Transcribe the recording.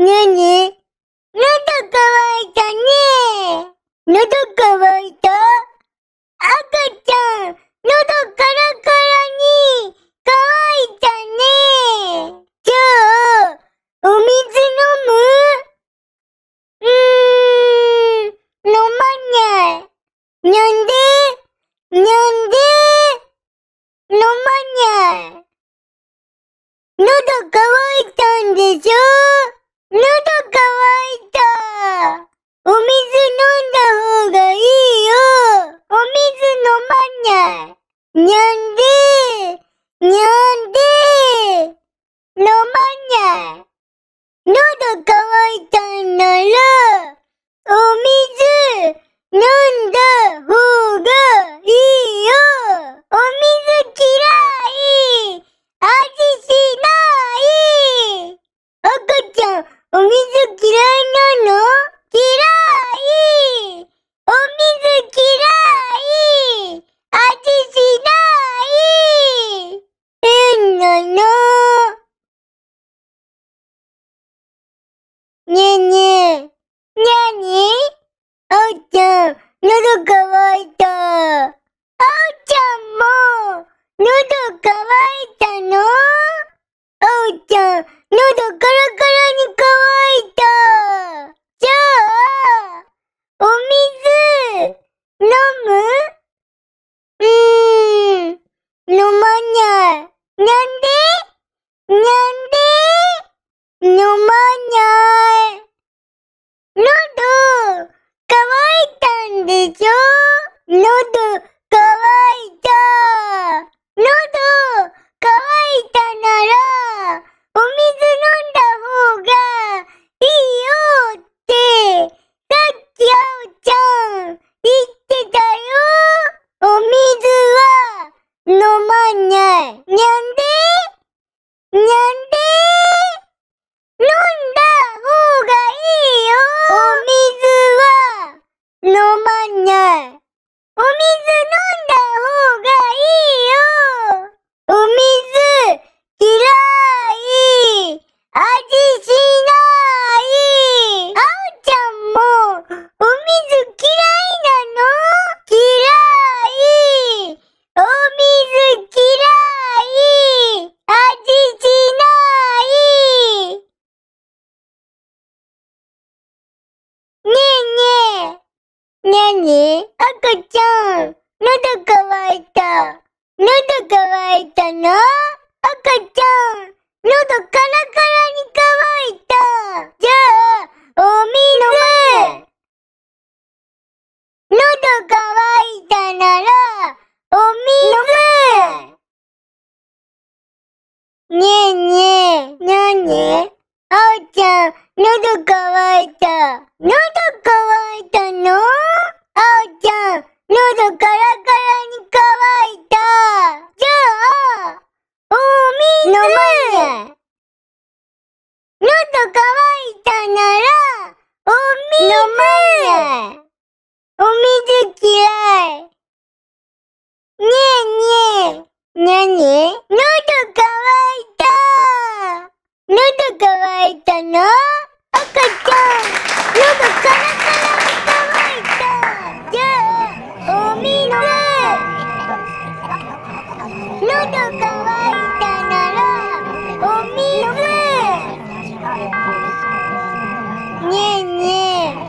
ねに喉乾いたね。喉乾いた？赤ちゃん、喉カラカラに乾いたね。じゃあ、お水飲む？うーん、飲まない。なんで？なんで？飲まない。喉乾いたんでしょ？喉乾いた。お水飲んだ方がいいよ。お水飲まない。にゃんでにゃんで？飲まない。喉乾いたんなら、お水飲んだ方がいいいよ。お水嫌い。味しない。赤ちゃん、お水嫌いなの嫌い。お水嫌い。味しない。変なの。ねえねえ。なにあおちゃん、喉乾いた。あおちゃんも、喉乾いたの？あおちゃん、喉カラカラに乾いた。じゃあ、お水、飲む？うーん、飲まない。なんで？なんで？飲まない。喉、乾いたんでしょ？喉、乾いた。喉、乾いたなら、お水飲んだ方がいいよって、さっきあおちゃん、言ってたよ。お水は飲まない。にゃんでにゃんで飲んだ方がいいよ。お水は飲まない。お水飲んだ方がいいよ。お水嫌い。味しない。あおちゃんもお水嫌いなの嫌い。お水嫌い。味しない。ねえねえ。なに赤ちゃん、喉乾いた。喉乾いたの？赤ちゃん、喉カラカラに乾いた。じゃあ、お水。喉乾いたなら、お水。ねえねえ、なに？あおちゃん、喉乾いた？赤ちゃん、喉から乾いた。じゃあ、お。喉。